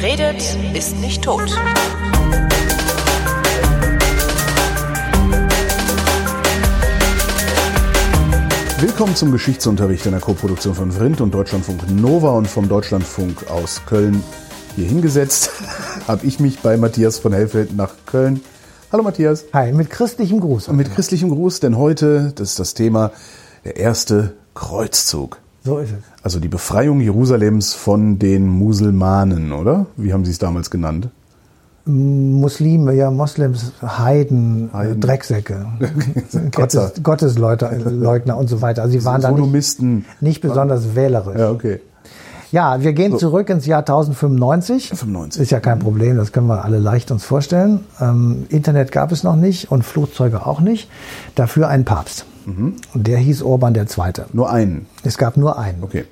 Wer redet, ist nicht tot. Willkommen zum Geschichtsunterricht in der Koproduktion von Vrindt und Deutschlandfunk Nova und vom Deutschlandfunk aus Köln hier hingesetzt. Habe ich mich bei Matthias von Hellfeld nach Köln. Hallo Matthias. Hi, mit christlichem Gruß. Und mit christlichem Gruß, denn heute, das ist das Thema, der erste Kreuzzug. So ist es. Also die Befreiung Jerusalems von den Musulmanen, oder? Wie haben Sie es damals genannt? Muslime, ja, Moslems, Heiden, Heiden. Drecksäcke. Gottes, Gottesleute, Leugner und so weiter. Also sie waren da nicht, nicht besonders wählerisch. Ja, okay. Ja, wir gehen zurück ins Jahr 1095. 95. Ist ja kein Problem, das können wir alle leicht uns vorstellen. Ähm, Internet gab es noch nicht und Flugzeuge auch nicht. Dafür ein Papst. Und der hieß Urban II. Nur einen. Es gab nur einen. Okay.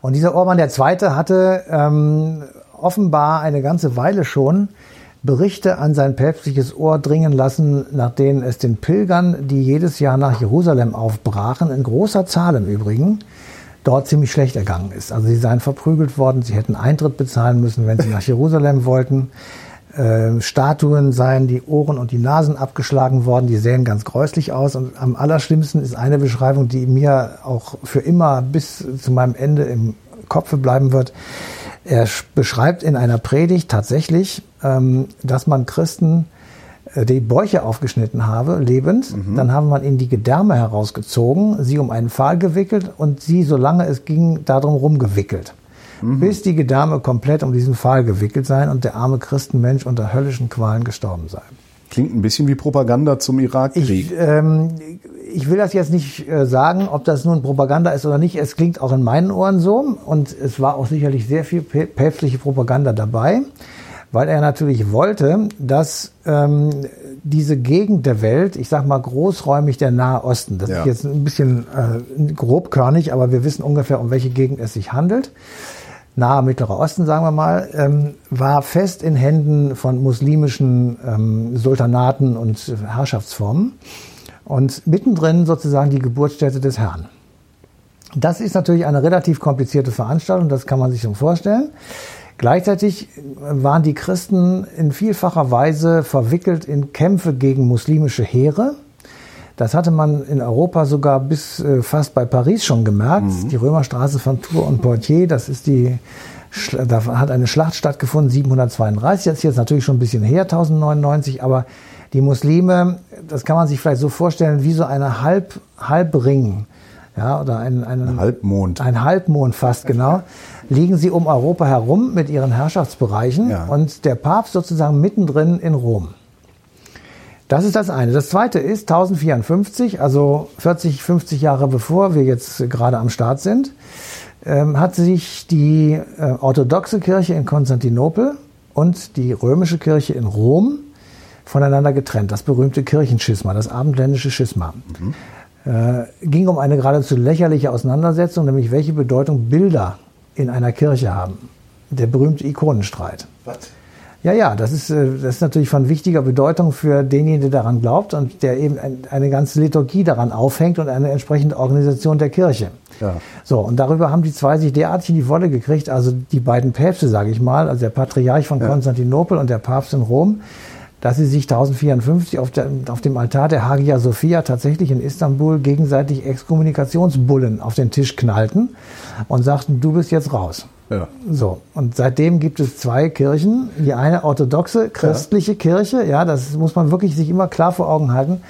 Und dieser Urban II. hatte ähm, offenbar eine ganze Weile schon Berichte an sein päpstliches Ohr dringen lassen, nach denen es den Pilgern, die jedes Jahr nach Jerusalem aufbrachen, in großer Zahl im Übrigen, dort ziemlich schlecht ergangen ist. Also sie seien verprügelt worden, sie hätten Eintritt bezahlen müssen, wenn sie nach Jerusalem wollten. Äh, Statuen seien die Ohren und die Nasen abgeschlagen worden, die sähen ganz gräuslich aus. Und am allerschlimmsten ist eine Beschreibung, die mir auch für immer bis zu meinem Ende im Kopfe bleiben wird. Er sch- beschreibt in einer Predigt tatsächlich, ähm, dass man Christen äh, die Bäuche aufgeschnitten habe, lebend. Dann haben man ihnen die Gedärme herausgezogen, sie um einen Pfahl gewickelt und sie, solange es ging, darum rumgewickelt. Bis die Gedärme komplett um diesen Pfahl gewickelt seien und der arme Christenmensch unter höllischen Qualen gestorben sei. Klingt ein bisschen wie Propaganda zum Irakkrieg. Ich, ähm, ich will das jetzt nicht äh, sagen, ob das nun Propaganda ist oder nicht. Es klingt auch in meinen Ohren so. Und es war auch sicherlich sehr viel pä- päpstliche Propaganda dabei, weil er natürlich wollte, dass ähm, diese Gegend der Welt, ich sag mal großräumig der Nahe Osten, das Ja. ist jetzt ein bisschen äh, grobkörnig, aber wir wissen ungefähr, um welche Gegend es sich handelt. Nahe Mittlerer Osten, sagen wir mal, ähm, war fest in Händen von muslimischen ähm, Sultanaten und Herrschaftsformen und mittendrin sozusagen die Geburtsstätte des Herrn. Das ist natürlich eine relativ komplizierte Veranstaltung, das kann man sich schon vorstellen. Gleichzeitig waren die Christen in vielfacher Weise verwickelt in Kämpfe gegen muslimische Heere. Das hatte man in Europa sogar bis äh, fast bei Paris schon gemerkt. Die Römerstraße von Tours und Poitiers, das ist die, da hat eine Schlacht stattgefunden, 732. Das ist jetzt natürlich schon ein bisschen her, 1099, aber die Muslime, das kann man sich vielleicht so vorstellen, wie so eine Halb, Halbring, ja, oder ein, einen, Halbmond. ein Halbmond fast genau, liegen sie um Europa herum mit ihren Herrschaftsbereichen Ja. und der Papst sozusagen mittendrin in Rom. Das ist das eine. Das zweite ist 1054, also 40, 50 Jahre bevor wir jetzt gerade am Start sind, ähm, hat sich die äh, orthodoxe Kirche in Konstantinopel und die römische Kirche in Rom voneinander getrennt. Das berühmte Kirchenschisma, das abendländische Schisma. Äh, ging um eine geradezu lächerliche Auseinandersetzung, nämlich welche Bedeutung Bilder in einer Kirche haben. Der berühmte Ikonenstreit. Ja, ja, das ist, äh, das ist natürlich von wichtiger Bedeutung für denjenigen, der daran glaubt und der eben ein, eine ganze Liturgie daran aufhängt und eine entsprechende Organisation der Kirche. Ja. So, und darüber haben die zwei sich derartig in die Wolle gekriegt, also die beiden Päpste, sage ich mal, also der Patriarch von Konstantinopel und der Papst in Rom, dass sie sich 1054 auf, der, auf dem Altar der Hagia Sophia tatsächlich in Istanbul gegenseitig Exkommunikationsbullen auf den Tisch knallten und sagten, du bist jetzt raus. Ja. So, und seitdem gibt es zwei Kirchen. Die eine orthodoxe, christliche Kirche, ja, das muss man wirklich sich immer klar vor Augen halten.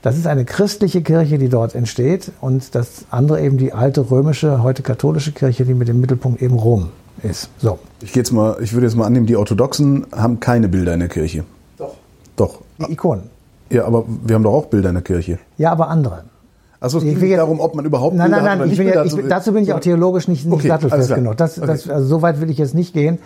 Das ist eine christliche Kirche, die dort entsteht. Und das andere eben die alte römische, heute katholische Kirche, die mit dem Mittelpunkt eben Rom ist. So. Ich gehe jetzt mal, ich würde jetzt mal annehmen, die Orthodoxen haben keine Bilder in der Kirche. Doch. Die Ikonen. Ja, aber wir haben doch auch Bilder in der Kirche. Ja, aber andere. Also es Ich geht will nicht darum, ob man überhaupt Nein, Bilder nein, nein, ich bin ja, ich, bin- dazu bin ich auch theologisch nicht, nicht Okay, sattelfest genug. Das, Okay. das, also so weit will ich jetzt nicht gehen.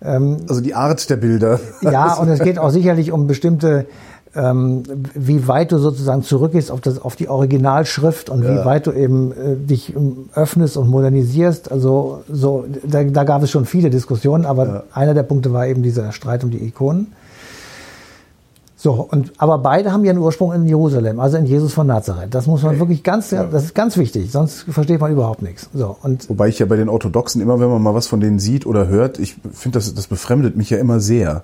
Also die Art der Bilder. Ja, und es geht auch sicherlich um bestimmte, ähm, wie weit du sozusagen zurückgehst auf, das, auf die Originalschrift und wie weit du eben äh, dich ähm, öffnest und modernisierst. Also so, da, da gab es schon viele Diskussionen, aber einer der Punkte war eben dieser Streit um die Ikonen. So, und, aber beide haben ihren Ursprung in Jerusalem, also in Jesus von Nazareth. Das muss man wirklich ganz, das ist ganz wichtig, sonst versteht man überhaupt nichts. So, und Wobei ich ja bei den Orthodoxen immer, wenn man mal was von denen sieht oder hört, ich finde, das, das befremdet mich ja immer sehr.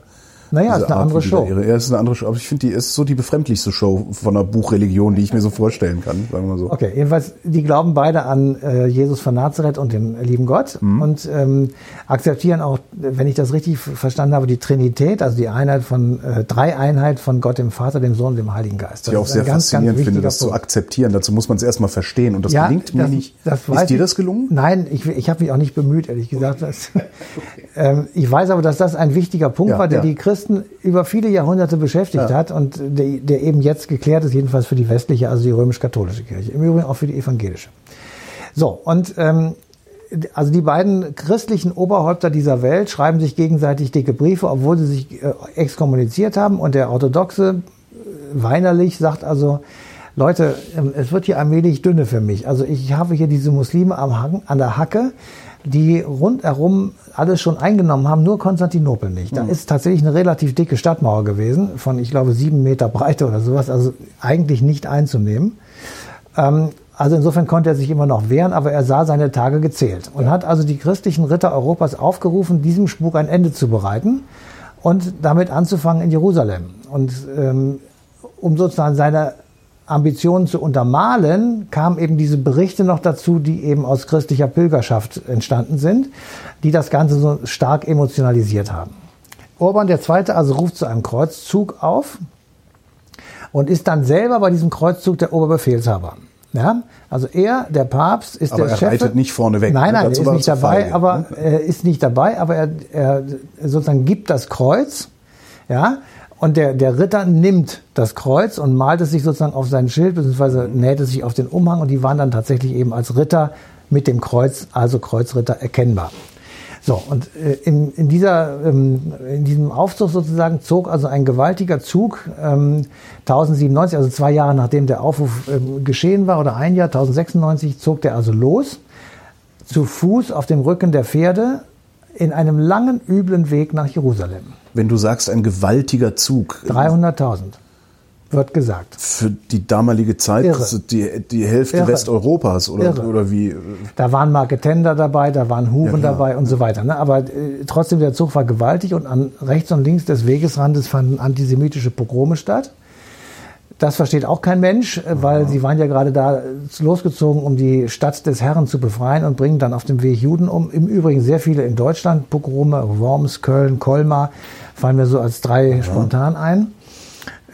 Naja, ist eine Art, andere Show. Ihre, ja, ist eine andere Show. Aber ich finde, die ist so die befremdlichste Show von einer Buchreligion, die ich mir so vorstellen kann, sagen wir so. Okay, jedenfalls, die glauben beide an äh, Jesus von Nazareth und den lieben Gott Mhm. und ähm, akzeptieren auch, wenn ich das richtig verstanden habe, die Trinität, also die Einheit von, äh, Dreieinheit von Gott, dem Vater, dem Sohn und dem Heiligen Geist. Was ich auch sehr ganz, faszinierend ganz finde, das zu Punkt. akzeptieren. Dazu muss man es erstmal verstehen. Und das Ja, gelingt mir das- nicht. das ist dir das gelungen? Nein, ich, ich habe mich auch nicht bemüht, ehrlich gesagt. Das, ähm, ich weiß aber, dass das ein wichtiger Punkt Ja, war, der ja. die Christen über viele Jahrhunderte beschäftigt Ja. hat und der, der eben jetzt geklärt ist, jedenfalls für die westliche, also die römisch-katholische Kirche. Im Übrigen auch für die evangelische. So, und ähm, also die beiden christlichen Oberhäupter dieser Welt schreiben sich gegenseitig dicke Briefe, obwohl sie sich äh, exkommuniziert haben. Und der orthodoxe äh, weinerlich sagt also, Leute, ähm, es wird hier allmählich dünne für mich. Also ich habe hier diese Muslime am Haken, an der Hacke, die rundherum alles schon eingenommen haben, nur Konstantinopel nicht. Da ist tatsächlich eine relativ dicke Stadtmauer gewesen, von ich glaube sieben Meter Breite oder sowas, also eigentlich nicht einzunehmen. Ähm, also insofern konnte er sich immer noch wehren, aber er sah seine Tage gezählt und hat also die christlichen Ritter Europas aufgerufen, diesem Spuk ein Ende zu bereiten und damit anzufangen in Jerusalem. Und ähm, um sozusagen seine Ambitionen zu untermalen, kamen eben diese Berichte noch dazu, die eben aus christlicher Pilgerschaft entstanden sind, die das Ganze so stark emotionalisiert haben. Urban II. also ruft zu einem Kreuzzug auf und ist dann selber bei diesem Kreuzzug der Oberbefehlshaber. Ja, also er, der Papst, ist Aber der er Chef. reitet nicht vorne weg, Nein, ne? nein, er ist er nicht dabei, feige, aber ne? er ist nicht dabei, aber er, er sozusagen gibt das Kreuz, ja, und der, der Ritter nimmt das Kreuz und malt es sich sozusagen auf sein Schild, beziehungsweise näht es sich auf den Umhang und die waren dann tatsächlich eben als Ritter mit dem Kreuz, also Kreuzritter, erkennbar. So, und äh, in, in, dieser, ähm, in diesem Aufzug sozusagen zog also ein gewaltiger Zug ähm, 1097, also zwei Jahre nachdem der Aufruf ähm, geschehen war, oder ein Jahr, 1096, zog der also los, zu Fuß auf dem Rücken der Pferde, in einem langen, üblen Weg nach Jerusalem. Wenn du sagst, ein gewaltiger Zug. 300.000, wird gesagt. Für die damalige Zeit, Irre. das ist die, die Hälfte Irre. Westeuropas oder, Irre. oder wie? Da waren Marketender dabei, da waren Huren klar. dabei und so weiter. Ne? Aber äh, trotzdem, der Zug war gewaltig und an rechts und links des Wegesrandes fanden antisemitische Pogrome statt. Das versteht auch kein Mensch, äh, weil sie waren ja gerade da äh, losgezogen, um die Stadt des Herrn zu befreien und bringen dann auf dem Weg Juden um. Im Übrigen sehr viele in Deutschland, Pogrome, Worms, Köln, Colmar, fallen mir so als drei spontan ein.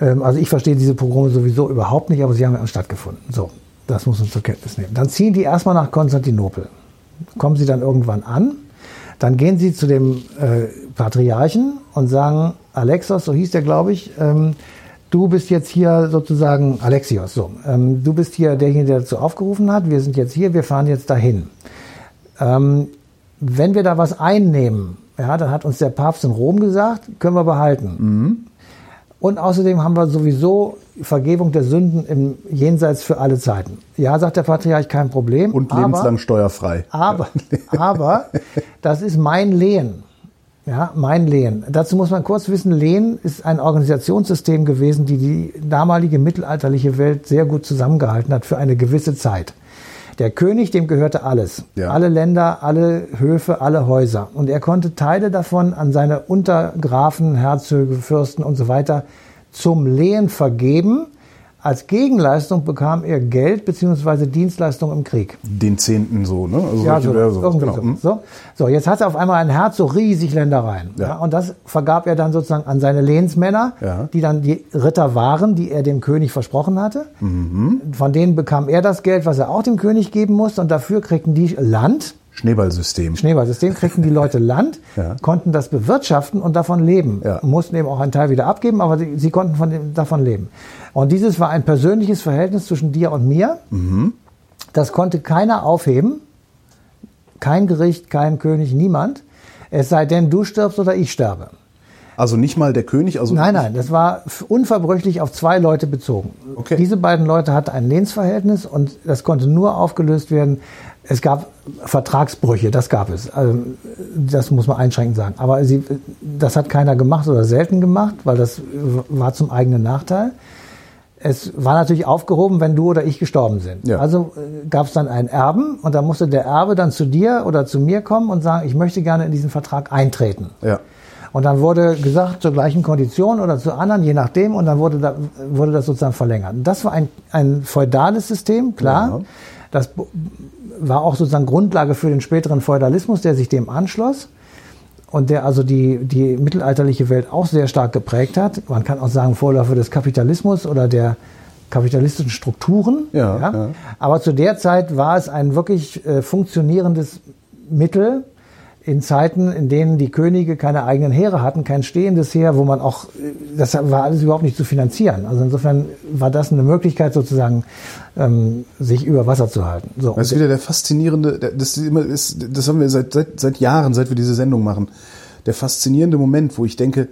Ähm, Also ich verstehe diese Pogrome sowieso überhaupt nicht, aber sie haben ja stattgefunden. So, das muss man zur Kenntnis nehmen. Dann ziehen die erstmal nach Konstantinopel. Kommen sie dann irgendwann an. Dann gehen sie zu dem äh, Patriarchen und sagen, Alexos, so hieß der, glaube ich, ähm, du bist jetzt hier sozusagen, Alexios, so, ähm, du bist hier derjenige, der dazu aufgerufen hat, wir sind jetzt hier, wir fahren jetzt dahin. Ähm, wenn wir da was einnehmen, ja, dann hat uns der Papst in Rom gesagt, können wir behalten. Und außerdem haben wir sowieso Vergebung der Sünden im Jenseits für alle Zeiten. Ja, sagt der Patriarch, kein Problem. Und aber- lebenslang steuerfrei. aber, aber das ist mein Lehen. Ja, mein Lehen. Dazu muss man kurz wissen, Lehen ist ein Organisationssystem gewesen, die die damalige mittelalterliche Welt sehr gut zusammengehalten hat für eine gewisse Zeit. Der König, dem gehörte alles. Ja. Alle Länder, alle Höfe, alle Häuser. Und er konnte Teile davon an seine Untergrafen, Herzöge, Fürsten und so weiter zum Lehen vergeben. Als Gegenleistung bekam er Geld bzw. Dienstleistung im Krieg. Den Zehnten so, ne? Also Ja, so, genau. so. Hm. so. So, jetzt hat er auf einmal ein Herz, so riesig Ländereien. Ja. Ja. und das vergab er dann sozusagen an seine Lehnsmänner, Ja. die dann die Ritter waren, die er dem König versprochen hatte. Mhm. Von denen bekam er das Geld, was er auch dem König geben musste. Und dafür kriegten die Land, Schneeballsystem. Schneeballsystem, kriegten die Leute Land, Ja. konnten das bewirtschaften und davon leben. Ja. Mussten eben auch einen Teil wieder abgeben, aber sie, sie konnten von dem, davon leben. Und dieses war ein persönliches Verhältnis zwischen dir und mir. Mhm. Das konnte keiner aufheben. Kein Gericht, kein König, niemand. Es sei denn, du stirbst oder ich sterbe. Also nicht mal der König, also Nein, nein, das war unverbrüchlich auf zwei Leute bezogen. Okay. Diese beiden Leute hatten ein Lehnsverhältnis und das konnte nur aufgelöst werden, Es gab Vertragsbrüche, das gab es. Also, das muss man einschränkend sagen. Aber sie, das hat keiner gemacht oder selten gemacht, weil das war zum eigenen Nachteil. Es war natürlich aufgehoben, wenn du oder ich gestorben sind. Ja. Also äh, gab es dann einen Erben und da musste der Erbe dann zu dir oder zu mir kommen und sagen, ich möchte gerne in diesen Vertrag eintreten. Ja. Und dann wurde gesagt, zur gleichen Kondition oder zu anderen, je nachdem, und dann wurde, da, wurde das sozusagen verlängert. Und das war ein, ein feudales System, klar. Ja. Das war auch sozusagen Grundlage für den späteren Feudalismus, der sich dem anschloss und der also die, die mittelalterliche Welt auch sehr stark geprägt hat. Man kann auch sagen, Vorläufer des Kapitalismus oder der kapitalistischen Strukturen. Ja, ja. Aber zu der Zeit war es ein wirklich äh, funktionierendes Mittel in Zeiten, in denen die Könige keine eigenen Heere hatten, kein stehendes Heer, wo man auch, das war alles überhaupt nicht zu finanzieren. Also insofern war das eine Möglichkeit sozusagen, ähm, sich über Wasser zu halten. So. Das ist wieder der faszinierende, das, ist immer, ist, das haben wir seit, seit, seit Jahren, seit wir diese Sendung machen, der faszinierende Moment, wo ich denke,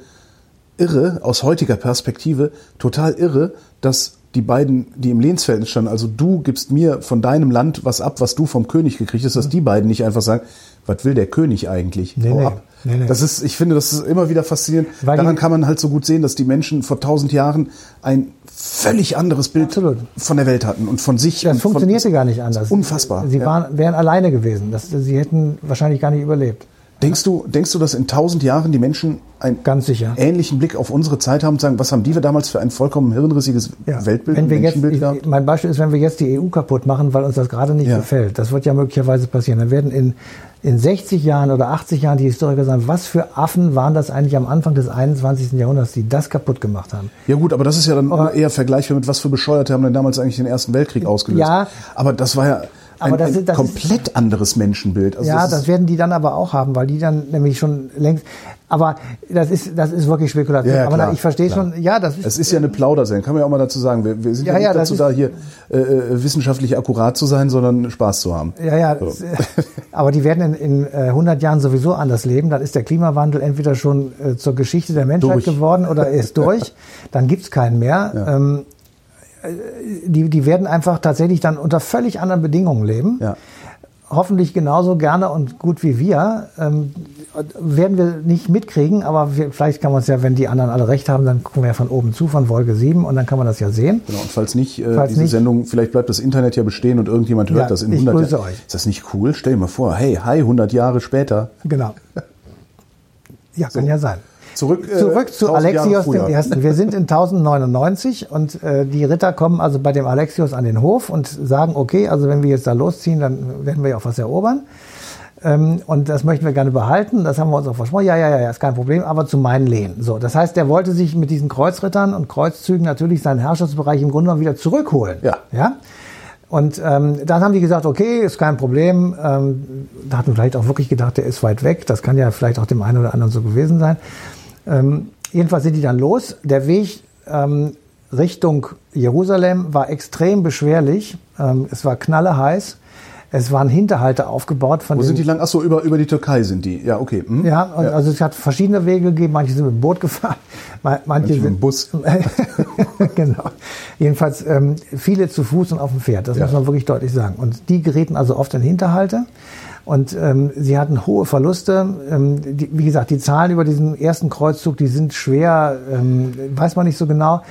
irre, aus heutiger Perspektive, total irre, dass die beiden, die im Lehnsverhältnis standen, also du gibst mir von deinem Land was ab, was du vom König gekriegt hast, dass die beiden nicht einfach sagen, was will der König eigentlich? Nee, Hau nee. ab. Nee, nee. Das ist, ich finde, das ist immer wieder faszinierend. Weil Daran kann man halt so gut sehen, dass die Menschen vor tausend Jahren ein völlig anderes Bild Absolut. von der Welt hatten und von sich. Das und von, funktionierte gar nicht anders. Unfassbar. Sie waren, wären alleine gewesen. Das, sie hätten wahrscheinlich gar nicht überlebt. Denkst du, denkst du, dass in tausend Jahren die Menschen einen Ganz sicher. ähnlichen Blick auf unsere Zeit haben und sagen, was haben die wir damals für ein vollkommen hirnrissiges Weltbild wenn und wir jetzt, Menschenbild ich, mein Beispiel ist, wenn wir jetzt die EU kaputt machen, weil uns das gerade nicht Ja. gefällt. Das wird ja möglicherweise passieren. Dann werden in, in 60 Jahren oder 80 Jahren die Historiker sagen, was für Affen waren das eigentlich am Anfang des 21. Jahrhunderts, die das kaputt gemacht haben. Ja gut, aber das ist ja dann Aber- eher vergleichbar mit, was für Bescheuerte haben denn damals eigentlich den Ersten Weltkrieg ausgelöst. Ja. Aber das war ja ein, Aber das ein ist- das komplett anderes Menschenbild. Also ja, das das, ist, werden die dann aber auch haben, weil die dann nämlich schon längst. Aber das ist, das ist wirklich spekulativ. Ja, ja, aber klar, ich verstehe klar. schon, ja, das ist. es ist ja eine Plaudersendung, kann man ja auch mal dazu sagen. Wir, wir sind ja, Ja, nicht dazu ist- da, hier äh, äh, wissenschaftlich akkurat zu sein, sondern Spaß zu haben. Ja, ja, äh, aber die werden in, in äh, 100 Jahren sowieso anders leben. Dann ist der Klimawandel entweder schon äh, zur Geschichte der Menschheit Durch. geworden oder er ist durch. Dann gibt's keinen mehr. Ähm, äh, die, die werden einfach tatsächlich dann unter völlig anderen Bedingungen leben. Ja. Hoffentlich genauso gerne und gut wie wir. Ähm, werden wir nicht mitkriegen, aber wir, vielleicht kann man es ja, wenn die anderen alle recht haben, dann gucken wir ja von oben zu, von Wolke 7 und dann kann man das ja sehen. Genau, und falls nicht, äh, Falls diese nicht- Sendung, vielleicht bleibt das Internet ja bestehen und irgendjemand hört Ja, das in ich 100 grüße Jahren. euch. Ist das nicht cool? Stell dir mal vor, hey, hi, 100 Jahre später. Genau. Ja, kann ja sein. Zurück, äh, Zurück zu 1000 Jahre Alexios Ersten. Wir sind in 1099 und äh, die Ritter kommen also bei dem Alexios an den Hof und sagen, okay, also wenn wir jetzt da losziehen, dann werden wir ja auch was erobern. Ähm, und das möchten wir gerne behalten. Das haben wir uns auch versprochen. Ja, ja, ja, ja, ist kein Problem, aber zu meinen Lehen. So, das heißt, der wollte sich mit diesen Kreuzrittern und Kreuzzügen natürlich seinen Herrschaftsbereich im Grunde genommen wieder zurückholen. Ja. Ja. Und ähm, dann haben die gesagt, okay, ist kein Problem. Ähm, da hat man vielleicht auch wirklich gedacht, der ist weit weg. Das kann ja vielleicht auch dem einen oder anderen so gewesen sein. Ähm, jedenfalls sind die dann los. Der Weg ähm, Richtung Jerusalem war extrem beschwerlich. Ähm, es war knalleheiß. Es waren Hinterhalte aufgebaut von Wo sind die lang? Achso, über, über die Türkei sind die. Ja, okay. Hm? ja, und also es hat verschiedene Wege gegeben. Manche sind mit dem Boot gefahren, ma- manche, Manche mit sind dem Bus. genau. Jedenfalls ähm, viele zu Fuß und auf dem Pferd. Das Ja. muss man wirklich deutlich sagen. Und die gerieten also oft in Hinterhalte. Und ähm, sie hatten hohe Verluste. Ähm, die, wie gesagt, die Zahlen über diesen ersten Kreuzzug, die sind schwer, ähm, weiß man nicht so genau.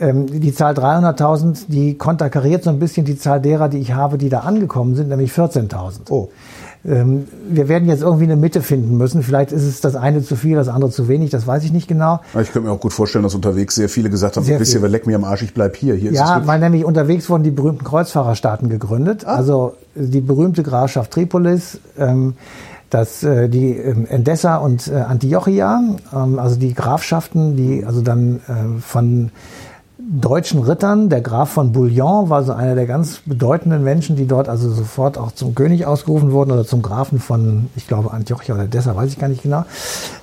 Ähm, die Zahl 300.000, die konterkariert so ein bisschen die Zahl derer, die ich habe, die da angekommen sind, nämlich 14.000. Oh. Ähm, wir werden jetzt irgendwie eine Mitte finden müssen. Vielleicht ist es das eine zu viel, das andere zu wenig, das weiß ich nicht genau. Ich könnte mir auch gut vorstellen, dass unterwegs sehr viele gesagt haben, Sehr wisst ihr, wer leck mir am Arsch, ich bleib hier. Hier Ja, weil nämlich unterwegs wurden die berühmten Kreuzfahrerstaaten gegründet. Also die berühmte Grafschaft Tripolis, ähm, das, äh, die ähm, Endessa und äh, Antiochia, ähm, also die Grafschaften, die also dann äh, von deutschen Rittern, der Graf von Bouillon war so einer der ganz bedeutenden Menschen, die dort also sofort auch zum König ausgerufen wurden oder zum Grafen von, ich glaube, Antiochia oder Dessa, weiß ich gar nicht genau.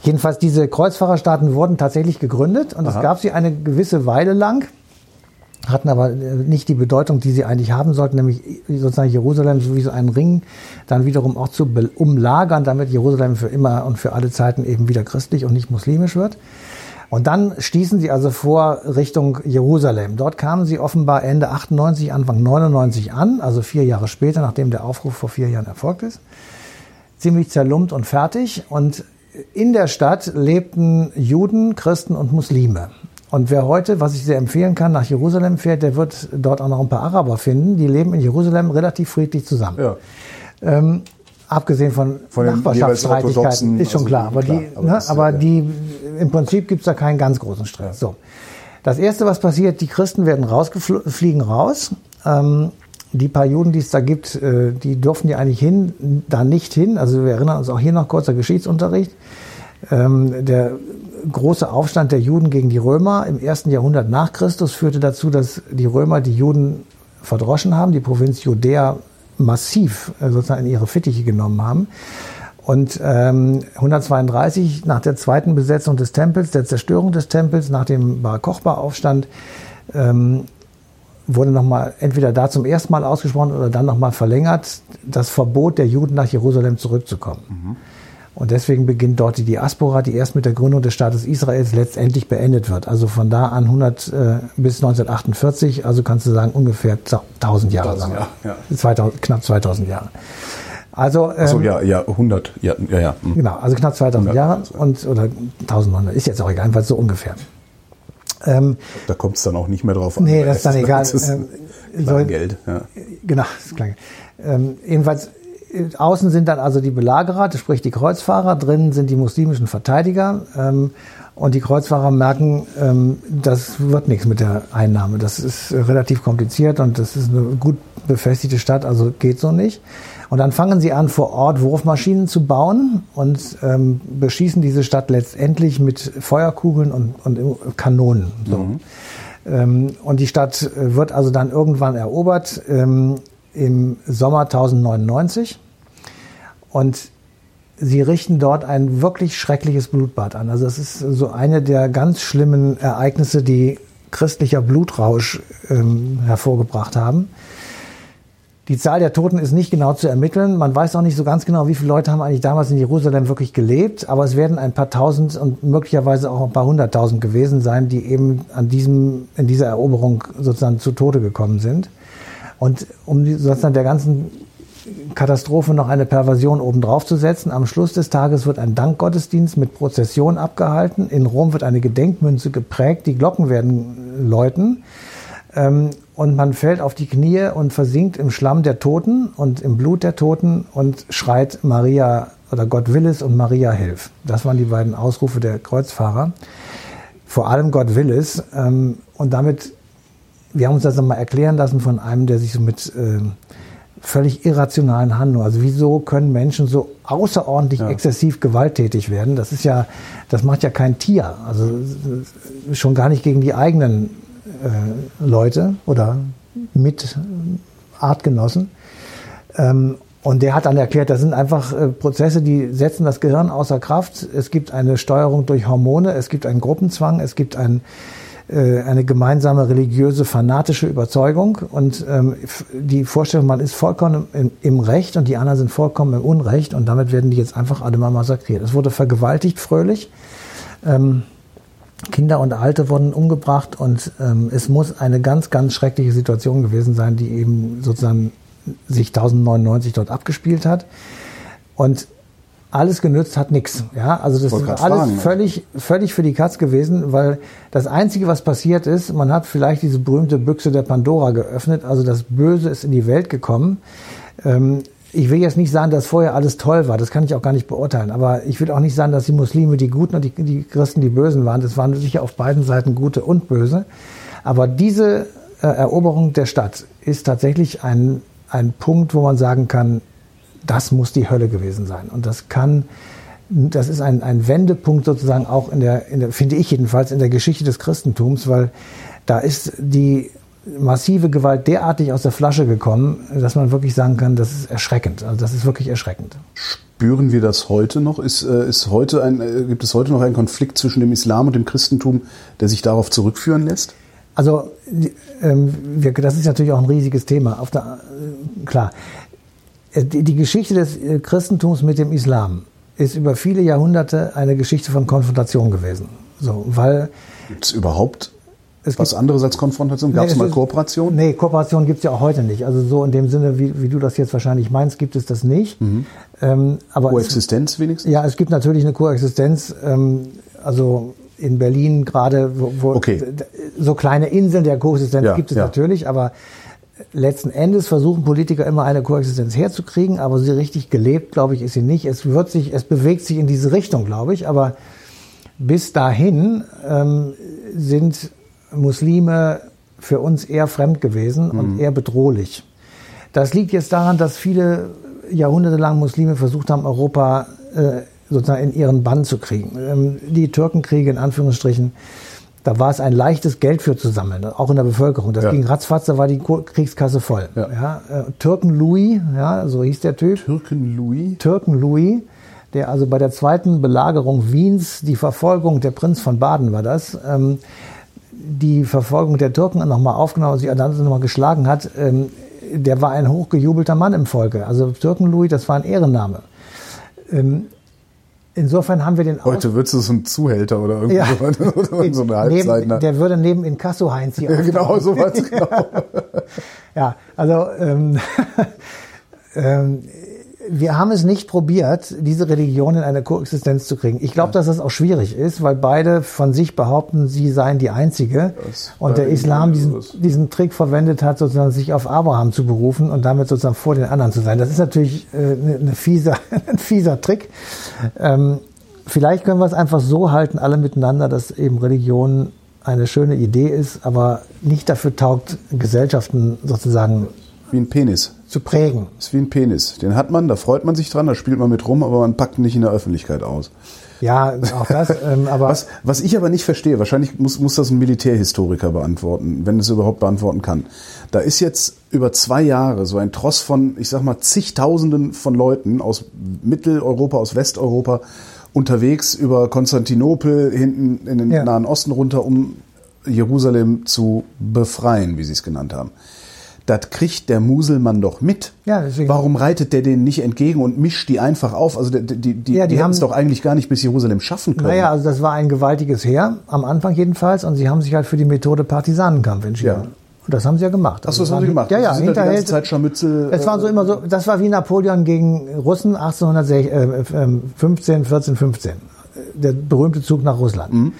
Jedenfalls diese Kreuzfahrerstaaten wurden tatsächlich gegründet und es gab sie eine gewisse Weile lang hatten aber äh, nicht die Bedeutung, die sie eigentlich haben sollten, nämlich sozusagen Jerusalem so wie so einen Ring dann wiederum auch zu umlagern, damit Jerusalem für immer und für alle Zeiten eben wieder christlich und nicht muslimisch wird. Und dann stießen sie also vor Richtung Jerusalem. Dort kamen sie offenbar Ende 98, Anfang 99 an, also vier Jahre später, nachdem der Aufruf vor vier Jahren erfolgt ist. Ziemlich zerlumpt und fertig. Und in der Stadt lebten Juden, Christen und Muslime. Und wer heute, was ich sehr empfehlen kann, nach Jerusalem fährt, der wird dort auch noch ein paar Araber finden. Die leben in Jerusalem relativ friedlich zusammen. Ja. Ähm, abgesehen von, von Nachbarschaftsstreitigkeiten, ist schon also klar. Aber, klar, die, aber, ne, aber ja, die, im Prinzip gibt's da keinen ganz großen Stress. So. Das erste, was passiert, die Christen werden rausgefliegen raus. Ähm, die paar Juden, die es da gibt, äh, die dürfen ja eigentlich hin, da nicht hin. Also wir erinnern uns auch hier noch kurzer Geschichtsunterricht. Ähm, der große Aufstand der Juden gegen die Römer im ersten Jahrhundert nach Christus führte dazu, dass die Römer die Juden verdroschen haben, die Provinz Judäa massiv äh, sozusagen in ihre Fittiche genommen haben. Und ähm, 132 nach der zweiten Besetzung des Tempels, der Zerstörung des Tempels, nach dem Bar Kochba-Aufstand, ähm, wurde nochmal entweder da zum ersten Mal ausgesprochen oder dann nochmal verlängert, das Verbot der Juden nach Jerusalem zurückzukommen. Mhm. Und deswegen beginnt dort die Diaspora, die erst mit der Gründung des Staates Israels letztendlich beendet wird. Also von da an 100 äh, bis 1948, also kannst du sagen ungefähr 1000 Jahre lang. Ja, ja. 2000, knapp 2000 Jahre. Also, ähm, so, ja, ja, 100, ja, ja, ja. Hm. Genau, also knapp 2000 Jahre und, oder 1900, ist jetzt auch egal, jedenfalls so ungefähr. Ähm, da kommt es dann auch nicht mehr drauf an. Nee, das ist dann egal. Das ist ähm, so, Geld, ja. Genau, das klar. Ähm, jedenfalls außen sind dann also die Belagerer, sprich die Kreuzfahrer, drinnen sind die muslimischen Verteidiger. Ähm, und die Kreuzfahrer merken, ähm, das wird nichts mit der Einnahme. Das ist relativ kompliziert und das ist eine gut befestigte Stadt, also geht so nicht. Und dann fangen sie an, vor Ort Wurfmaschinen zu bauen und ähm, beschießen diese Stadt letztendlich mit Feuerkugeln und, und Kanonen. So. Mhm. Ähm, und die Stadt wird also dann irgendwann erobert. Ähm, im Sommer 1099 und sie richten dort ein wirklich schreckliches Blutbad an. Also es ist so eine der ganz schlimmen Ereignisse, die christlicher Blutrausch ähm, hervorgebracht haben. Die Zahl der Toten ist nicht genau zu ermitteln. Man weiß auch nicht so ganz genau, wie viele Leute haben eigentlich damals in Jerusalem wirklich gelebt. Aber es werden ein paar Tausend und möglicherweise auch ein paar hunderttausend gewesen sein, die eben an diesem, in dieser Eroberung sozusagen zu Tode gekommen sind. Und um sozusagen der ganzen Katastrophe noch eine Perversion obendrauf zu setzen, am Schluss des Tages wird ein Dankgottesdienst mit Prozession abgehalten. In Rom wird eine Gedenkmünze geprägt, die Glocken werden läuten. Ähm, und man fällt auf die Knie und versinkt im Schlamm der Toten und im Blut der Toten und schreit Maria oder Gott will es und Maria hilf. Das waren die beiden Ausrufe der Kreuzfahrer. Vor allem Gott will es. Ähm, und damit wir haben uns das mal erklären lassen von einem, der sich so mit äh, völlig irrationalen Handlungen, also wieso können Menschen so außerordentlich ja. exzessiv gewalttätig werden? Das ist ja, das macht ja kein Tier, also schon gar nicht gegen die eigenen Leute oder mit Artgenossen. Ähm, und der hat dann erklärt, das sind einfach äh, Prozesse, die setzen das Gehirn außer Kraft. Es gibt eine Steuerung durch Hormone, es gibt einen Gruppenzwang, es gibt ein äh, eine gemeinsame religiöse, fanatische Überzeugung und ähm, die Vorstellung, man ist vollkommen im, im, Recht und die anderen sind vollkommen im Unrecht und damit werden die jetzt einfach alle mal massakriert. Es wurde vergewaltigt, fröhlich. Ähm, Kinder und Alte wurden umgebracht und ähm, es muss eine ganz, ganz schreckliche Situation gewesen sein, die eben sozusagen sich 1099 dort abgespielt hat. Und alles genützt hat nichts. Ja, also das ist alles fragen, völlig, völlig für die Katz gewesen, weil das Einzige, was passiert ist, man hat vielleicht diese berühmte Büchse der Pandora geöffnet, also das Böse ist in die Welt gekommen. Ähm, ich will jetzt nicht sagen, dass vorher alles toll war, das kann ich auch gar nicht beurteilen, aber ich will auch nicht sagen, dass die Muslime die Guten und die, die Christen die Bösen waren. Das waren sicher auf beiden Seiten Gute und Böse. Aber diese äh, Eroberung der Stadt ist tatsächlich ein, ein Punkt, wo man sagen kann, das muss die Hölle gewesen sein. Und das kann, das ist ein, ein Wendepunkt sozusagen auch in der, in der, finde ich jedenfalls, in der Geschichte des Christentums, weil da ist die massive Gewalt derartig aus der Flasche gekommen, dass man wirklich sagen kann, das ist erschreckend. Also das ist wirklich erschreckend. Spüren wir das heute noch? Ist, äh, ist heute ein, äh, gibt es heute noch einen Konflikt zwischen dem Islam und dem Christentum, der sich darauf zurückführen lässt? Also ähm, wir, das ist natürlich auch ein riesiges Thema. Auf der, äh, klar, äh, die Geschichte des Christentums mit dem Islam ist über viele Jahrhunderte eine Geschichte von Konfrontation gewesen. So, weil Gibt es überhaupt es was anderes als Konfrontation? Gab es Nee, mal ist- Kooperation? Nee, Kooperation gibt's ja auch heute nicht. Also so in dem Sinne, wie, wie du das jetzt wahrscheinlich meinst, gibt es das nicht. Ähm, aber es, Koexistenz wenigstens? ja, es gibt natürlich eine Koexistenz. Ähm, also in Berlin gerade, wo, wo Okay. so kleine Inseln der Koexistenz Ja, gibt es ja. natürlich, aber letzten Endes versuchen Politiker immer eine Koexistenz herzukriegen, aber sie richtig gelebt, glaube ich, ist sie nicht. Es wird sich, es bewegt sich in diese Richtung, glaube ich, aber bis dahin ähm, sind Muslime für uns eher fremd gewesen und eher bedrohlich. Das liegt jetzt daran, dass viele jahrhundertelang Muslime versucht haben, Europa äh, sozusagen in ihren Bann zu kriegen. Ähm, die Türkenkriege in Anführungsstrichen, da war es ein leichtes Geld für zu sammeln, auch in der Bevölkerung. Das Ja. ging ratzfatz, da war die Kriegskasse voll. Ja. äh, Türken Louis, ja, so hieß der Typ. Türken Louis? Türken Louis, der also bei der zweiten Belagerung Wiens die Verfolgung, der Prinz von Baden war das, ähm, die Verfolgung der Türken nochmal aufgenommen, sie dann nochmal geschlagen hat, ähm, der war ein hochgejubelter Mann im Volke. Also Türken Louis, das war ein Ehrenname. Ähm, insofern haben wir den Heute wird es so ein Zuhälter oder irgendwie Ja. so, oder so eine neben, der würde neben Inkasso Heinz hier Ja, genau, auftauchen. sowas, genau. Ja, also ähm, ähm, wir haben es nicht probiert, diese Religion in eine Koexistenz zu kriegen. Ich glaube, dass das auch schwierig ist, weil beide von sich behaupten, sie seien die einzige Das und der Islam diesen, diesen Trick verwendet hat, sozusagen sich auf Abraham zu berufen und damit sozusagen vor den anderen zu sein. Das ist natürlich äh, eine, eine fieser, ein fieser Trick. Ähm, vielleicht können wir es einfach so halten, alle miteinander, dass eben Religion eine schöne Idee ist, aber nicht dafür taugt, Gesellschaften sozusagen Wie ein Penis. zu prägen. Ist wie ein Penis. Den hat man, da freut man sich dran, da spielt man mit rum, aber man packt ihn nicht in der Öffentlichkeit aus. Ja, auch das, ähm, aber Was, was ich aber nicht verstehe, wahrscheinlich muss, muss das ein Militärhistoriker beantworten, wenn es überhaupt beantworten kann. Da ist jetzt über zwei Jahre so ein Tross von, ich sag mal, zigtausenden von Leuten aus Mitteleuropa, aus Westeuropa unterwegs über Konstantinopel hinten in den Ja. Nahen Osten runter, um Jerusalem zu befreien, wie sie es genannt haben. Das kriegt der Muselmann doch mit. Ja, deswegen- Warum reitet der denen nicht entgegen und mischt die einfach auf? Also die, die, die, Ja, die die haben- es doch eigentlich gar nicht bis Jerusalem schaffen können. naja, also das war ein gewaltiges Heer, am Anfang jedenfalls, und sie haben sich halt für die Methode Partisanenkampf entschieden. Ja. Und das haben sie ja gemacht. Achso, das waren haben sie gemacht. Ja, ja, Sie halt die ganze. Zeit Scharmützel. Es war so immer so, das war wie Napoleon gegen Russen 1815, 14, 15. Der berühmte Zug nach Russland. Mhm.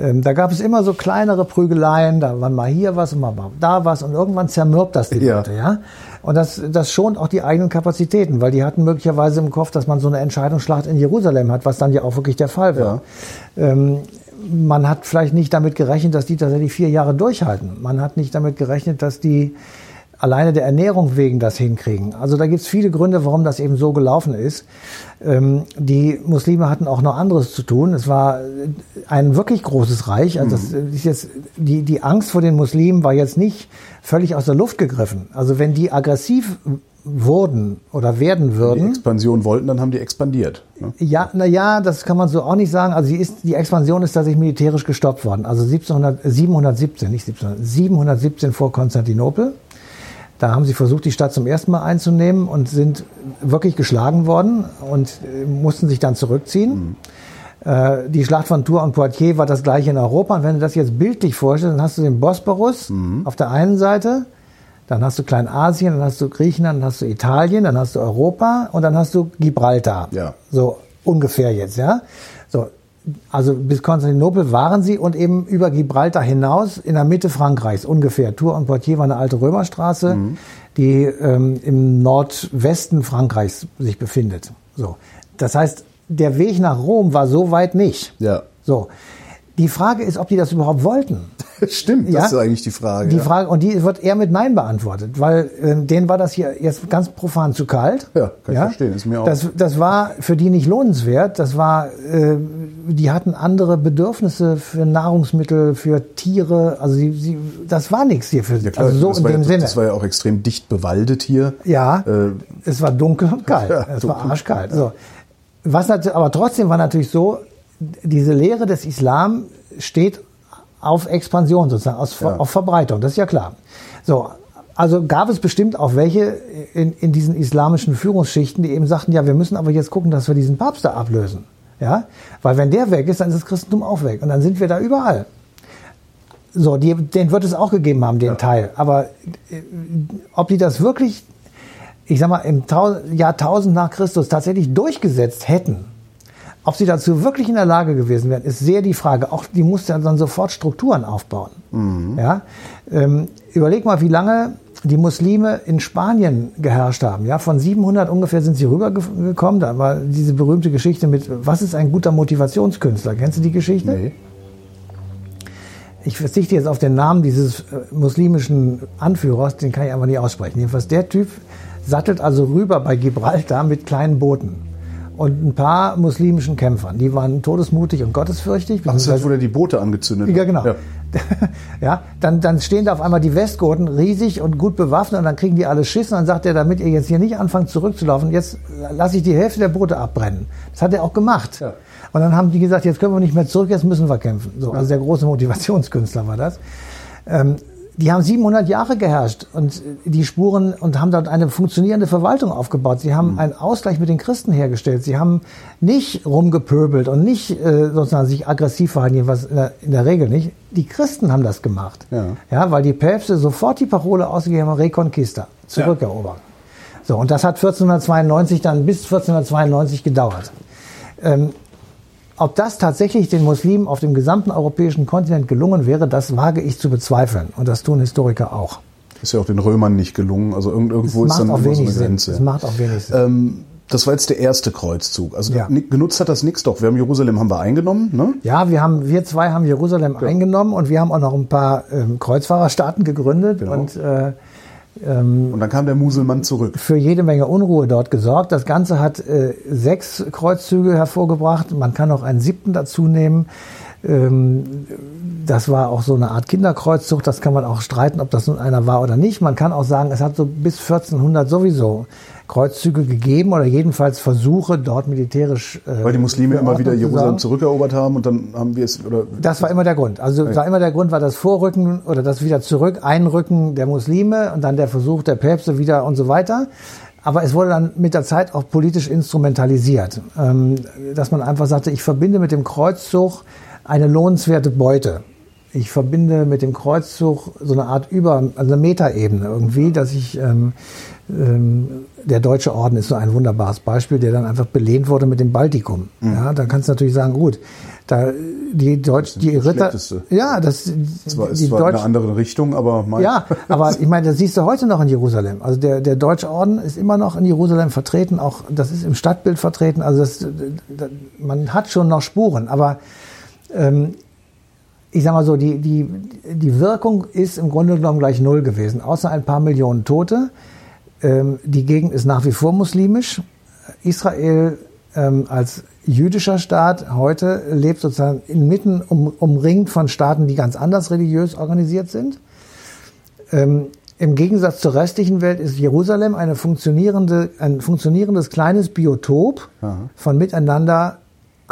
Ähm, da gab es immer so kleinere Prügeleien, da war mal hier was und mal da was und irgendwann zermürbt das die Ja. Leute, ja. Und das, das schont auch die eigenen Kapazitäten, weil die hatten möglicherweise im Kopf, dass man so eine Entscheidungsschlacht in Jerusalem hat, was dann ja auch wirklich der Fall war. Ähm, man hat vielleicht nicht damit gerechnet, dass die tatsächlich vier Jahre durchhalten. Man hat nicht damit gerechnet, dass die alleine der Ernährung wegen das hinkriegen. Also da gibt es viele Gründe, warum das eben so gelaufen ist. Ähm, die Muslime hatten auch noch anderes zu tun. Es war ein wirklich großes Reich. Also das ist jetzt, die, die Angst vor den Muslimen war jetzt nicht völlig aus der Luft gegriffen. Also wenn die aggressiv wurden oder werden die würden, Expansion wollten, dann haben die expandiert. Ne? ja, na ja, das kann man so auch nicht sagen. Also sie ist, die Expansion ist tatsächlich militärisch gestoppt worden. Also 1700, äh, 717, nicht 1700, 717 vor Konstantinopel. Da haben sie versucht, die Stadt zum ersten Mal einzunehmen und sind wirklich geschlagen worden und äh, mussten sich dann zurückziehen. Äh, die Schlacht von Tours und Poitiers war das gleiche in Europa. Und wenn du das jetzt bildlich vorstellst, dann hast du den Bosporus auf der einen Seite, dann hast du Kleinasien, dann hast du Griechenland, dann hast du Italien, dann hast du Europa und dann hast du Gibraltar. Ja. So ungefähr jetzt, ja. So, also bis Konstantinopel waren sie und eben über Gibraltar hinaus in der Mitte Frankreichs ungefähr. Tours und Poitiers war eine alte Römerstraße, die ähm, im Nordwesten Frankreichs sich befindet. So, das heißt, der Weg nach Rom war so weit nicht. Ja. So, die Frage ist, ob die das überhaupt wollten. Stimmt, Ja. das ist eigentlich die Frage. Die ja. Frage, und die wird eher mit Nein beantwortet, weil ähm, denen war das hier jetzt ganz profan zu kalt. Ja, kann ich verstehen, ist mir auch. Das, das war für die nicht lohnenswert. Das war, äh, die hatten andere Bedürfnisse für Nahrungsmittel, für Tiere. Also sie, sie, das war nichts hier für sie. ja, klar, also so in dem ja, Sinne. Das war ja auch extrem dicht bewaldet hier. Ja, Äh, es war dunkel und kalt. Ja, es war arschkalt. So. Was aber trotzdem war natürlich so, diese Lehre des Islam steht auf Expansion sozusagen, aus, Ja. auf Verbreitung, das ist ja klar. So, also gab es bestimmt auch welche in, in diesen islamischen Führungsschichten, die eben sagten, ja, wir müssen aber jetzt gucken, dass wir diesen Papst da ablösen. Ja, weil wenn der weg ist, dann ist das Christentum auch weg und dann sind wir da überall. So, die, den wird es auch gegeben haben, den Teil. Aber äh, ob die das wirklich, ich sag mal, im Tau Jahr 1000 nach Christus tatsächlich durchgesetzt hätten, ob sie dazu wirklich in der Lage gewesen wären, ist sehr die Frage. Auch die mussten ja dann sofort Strukturen aufbauen. Ja? Ähm, überleg mal, wie lange die Muslime in Spanien geherrscht haben. Ja, von 700 ungefähr sind sie rübergekommen. Da war diese berühmte Geschichte mit, was ist ein guter Motivationskünstler? Kennst du die Geschichte? Nee. Ich verzichte jetzt auf den Namen dieses äh, muslimischen Anführers, den kann ich einfach nicht aussprechen. Jedenfalls der Typ sattelt also rüber bei Gibraltar mit kleinen Booten und ein paar muslimischen Kämpfern. Die waren todesmutig und gottesfürchtig. Ach, das ist, wo der die Boote angezündet hat. Ja, genau. Ja. Ja, dann, dann stehen da auf einmal die Westgoten riesig und gut bewaffnet und dann kriegen die alle Schiss und dann sagt er, damit ihr jetzt hier nicht anfangt zurückzulaufen, jetzt lasse ich die Hälfte der Boote abbrennen. Das hat er auch gemacht. Ja. Und dann haben die gesagt, jetzt können wir nicht mehr zurück, jetzt müssen wir kämpfen. So, also der große Motivationskünstler war das. Ähm, die haben 700 Jahre geherrscht und die Spuren und haben dort eine funktionierende Verwaltung aufgebaut. Sie haben einen Ausgleich mit den Christen hergestellt. Sie haben nicht rumgepöbelt und nicht äh, sozusagen sich aggressiv verhalten, was in der, in der Regel nicht. Die Christen haben das gemacht. Ja. ja, weil die Päpste sofort die Parole ausgegeben haben, Reconquista, zurückerobern. So, und das hat 1492 dann bis 1492 gedauert. Ähm, ob das tatsächlich den Muslimen auf dem gesamten europäischen Kontinent gelungen wäre, das wage ich zu bezweifeln. Und das tun Historiker auch. Ist ja auch den Römern nicht gelungen. Also irgend- irgendwo Es ist dann auch immer so eine. Grenze. Es macht auch wenig Sinn. Ähm, das war jetzt der erste Kreuzzug. Also Ja. genutzt hat das nichts doch. Wir haben Jerusalem haben wir eingenommen, ne? Ja, wir haben, wir zwei haben Jerusalem eingenommen und wir haben auch noch ein paar ähm, Kreuzfahrerstaaten gegründet Genau. und äh, Und dann kam der Muselmann zurück. für jede Menge Unruhe dort gesorgt. Das Ganze hat äh, sechs Kreuzzüge hervorgebracht. Man kann noch einen siebten dazu nehmen. Ähm, das war auch so eine Art Kinderkreuzzug. Das kann man auch streiten, ob das nun einer war oder nicht. Man kann auch sagen, es hat so bis 1400 sowieso Kreuzzüge gegeben oder jedenfalls Versuche, dort militärisch. Äh, Weil die Muslime immer wieder Jerusalem zurückerobert haben und dann haben wir es oder Das war immer der Grund. Also war immer der Grund war das Vorrücken oder das wieder zurück Einrücken der Muslime und dann der Versuch der Päpste wieder und so weiter. Aber es wurde dann mit der Zeit auch politisch instrumentalisiert, ähm, dass man einfach sagte, ich verbinde mit dem Kreuzzug eine lohnenswerte Beute. Ich verbinde mit dem Kreuzzug so eine Art über, also eine Metaebene irgendwie, dass ich ähm, ähm, der Deutsche Orden ist so ein wunderbares Beispiel, der dann einfach belehnt wurde mit dem Baltikum. Ja, da kannst du natürlich sagen, gut, da die Deutsch, die Ritter, ja, das zwar ist die zwar in Deutsch, eine andere Richtung, aber mein, ja, aber ich meine, das siehst du heute noch in Jerusalem. Also der, der Deutsche Orden ist immer noch in Jerusalem vertreten, auch das ist im Stadtbild vertreten. Also das, das, man hat schon noch Spuren, aber ähm, ich sag mal so, die, die, die Wirkung ist im Grunde genommen gleich null gewesen, außer ein paar Millionen Tote. Ähm, die Gegend ist nach wie vor muslimisch. Israel ähm, als jüdischer Staat heute lebt sozusagen inmitten um, umringt von Staaten, die ganz anders religiös organisiert sind. Ähm, Im Gegensatz zur restlichen Welt ist Jerusalem eine funktionierende, ein funktionierendes kleines Biotop von miteinander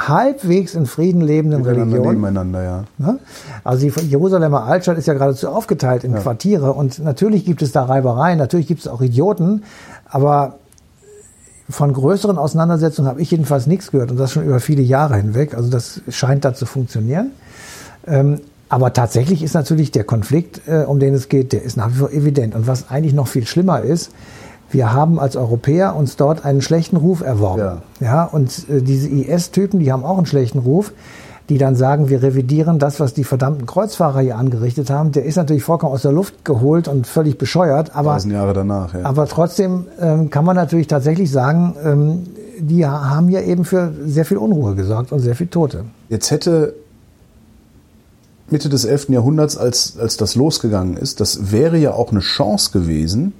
halbwegs in Frieden lebenden Religionen. nebeneinander, ja. Ne? Also die Jerusalemer Altstadt ist ja geradezu aufgeteilt in Quartiere und natürlich gibt es da Reibereien, natürlich gibt es auch Idioten, aber von größeren Auseinandersetzungen habe ich jedenfalls nichts gehört und das schon über viele Jahre hinweg. Also das scheint da zu funktionieren. Ähm, aber tatsächlich ist natürlich der Konflikt, äh, um den es geht, der ist nach wie vor evident. Und was eigentlich noch viel schlimmer ist, wir haben als Europäer uns dort einen schlechten Ruf erworben. Ja. Ja, und äh, diese IS-Typen, die haben auch einen schlechten Ruf, die dann sagen, wir revidieren das, was die verdammten Kreuzfahrer hier angerichtet haben. Der ist natürlich vollkommen aus der Luft geholt und völlig bescheuert, aber, Tausend Jahre danach, ja. aber trotzdem ähm, kann man natürlich tatsächlich sagen, ähm, die ha- haben ja eben für sehr viel Unruhe gesorgt und sehr viel Tote. Jetzt hätte Mitte des 11. Jahrhunderts, als, als das losgegangen ist, das wäre ja auch eine Chance gewesen,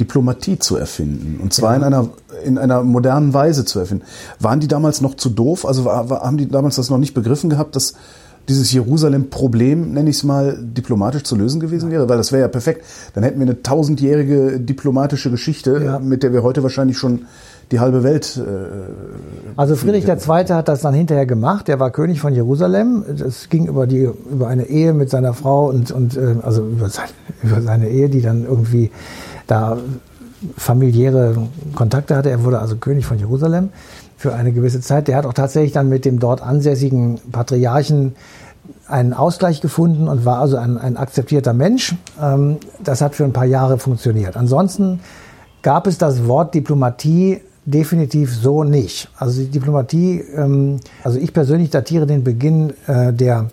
Diplomatie zu erfinden. Und zwar in, einer, in einer modernen Weise zu erfinden. Waren die damals noch zu doof? Also war, war, haben die damals das noch nicht begriffen gehabt, dass dieses Jerusalem-Problem, nenne ich es mal, diplomatisch zu lösen gewesen wäre? Weil das wäre ja perfekt. Dann hätten wir eine tausendjährige diplomatische Geschichte, Ja. mit der wir heute wahrscheinlich schon die halbe Welt äh, Also Friedrich II. hat das dann hinterher gemacht. Der war König von Jerusalem. Das ging über die über eine Ehe mit seiner Frau und und äh, also über, sein, über seine Ehe, die dann irgendwie da familiäre Kontakte hatte. Er wurde also König von Jerusalem. für eine gewisse Zeit. Der hat auch tatsächlich dann mit dem dort ansässigen Patriarchen einen Ausgleich gefunden und war also ein, ein akzeptierter Mensch. Ähm, das hat für ein paar Jahre funktioniert. Ansonsten gab es das Wort Diplomatie definitiv so nicht. Also die Diplomatie, ähm, also ich persönlich datiere den Beginn äh, der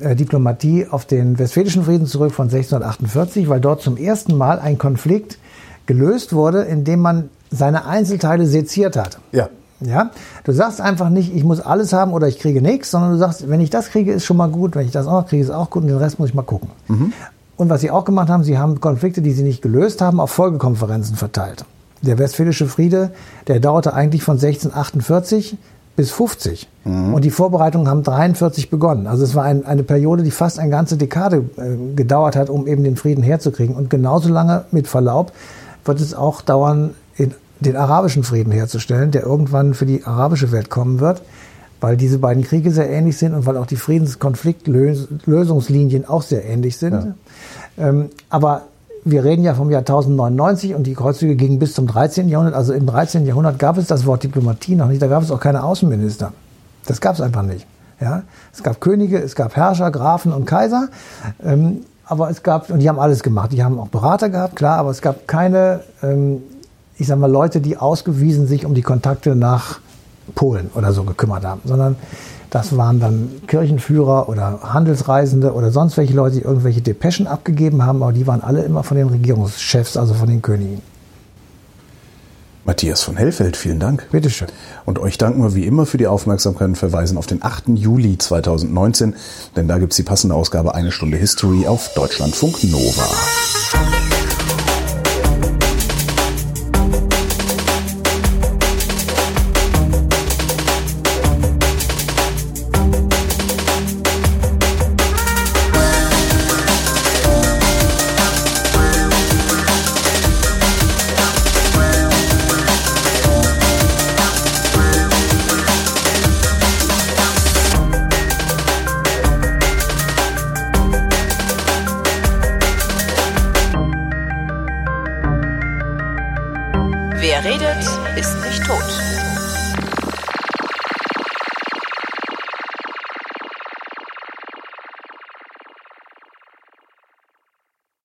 Diplomatie auf den Westfälischen Frieden zurück von 1648, weil dort zum ersten Mal ein Konflikt gelöst wurde, indem man seine Einzelteile seziert hat. Ja. Ja, du sagst einfach nicht, ich muss alles haben oder ich kriege nichts, sondern du sagst, wenn ich das kriege, ist schon mal gut, wenn ich das auch kriege, ist auch gut und den Rest muss ich mal gucken. Mhm. Und was sie auch gemacht haben, sie haben Konflikte, die sie nicht gelöst haben, auf Folgekonferenzen verteilt. Der Westfälische Friede, der dauerte eigentlich von 1648 bis 50. Mhm. Und die Vorbereitungen haben 43 begonnen. Also es war ein, eine Periode, die fast eine ganze Dekade äh, gedauert hat, um eben den Frieden herzukriegen. Und genauso lange, mit Verlaub, wird es auch dauern, in den arabischen Frieden herzustellen, der irgendwann für die arabische Welt kommen wird, weil diese beiden Kriege sehr ähnlich sind und weil auch die Friedenskonfliktlösungslinien auch sehr ähnlich sind. Ja. Ähm, aber wir reden ja vom Jahr 1099 und die Kreuzzüge gingen bis zum 13. Jahrhundert. Also im 13. Jahrhundert gab es das Wort Diplomatie noch nicht. Da gab es auch keine Außenminister. Das gab es einfach nicht. Ja, es gab Könige, es gab Herrscher, Grafen und Kaiser. Ähm, aber es gab, und die haben alles gemacht. Die haben auch Berater gehabt, klar, aber es gab keine ähm, ich sag mal, Leute, die ausgewiesen sich um die Kontakte nach Polen oder so gekümmert haben, sondern das waren dann Kirchenführer oder Handelsreisende oder sonst welche Leute, die irgendwelche Depeschen abgegeben haben, aber die waren alle immer von den Regierungschefs, also von den Königen. Matthias von Hellfeld, vielen Dank. Bitteschön. Und euch danken wir wie immer für die Aufmerksamkeit und verweisen auf den 8. Juli 2019, denn da gibt es die passende Ausgabe Eine Stunde History auf Deutschlandfunk Nova.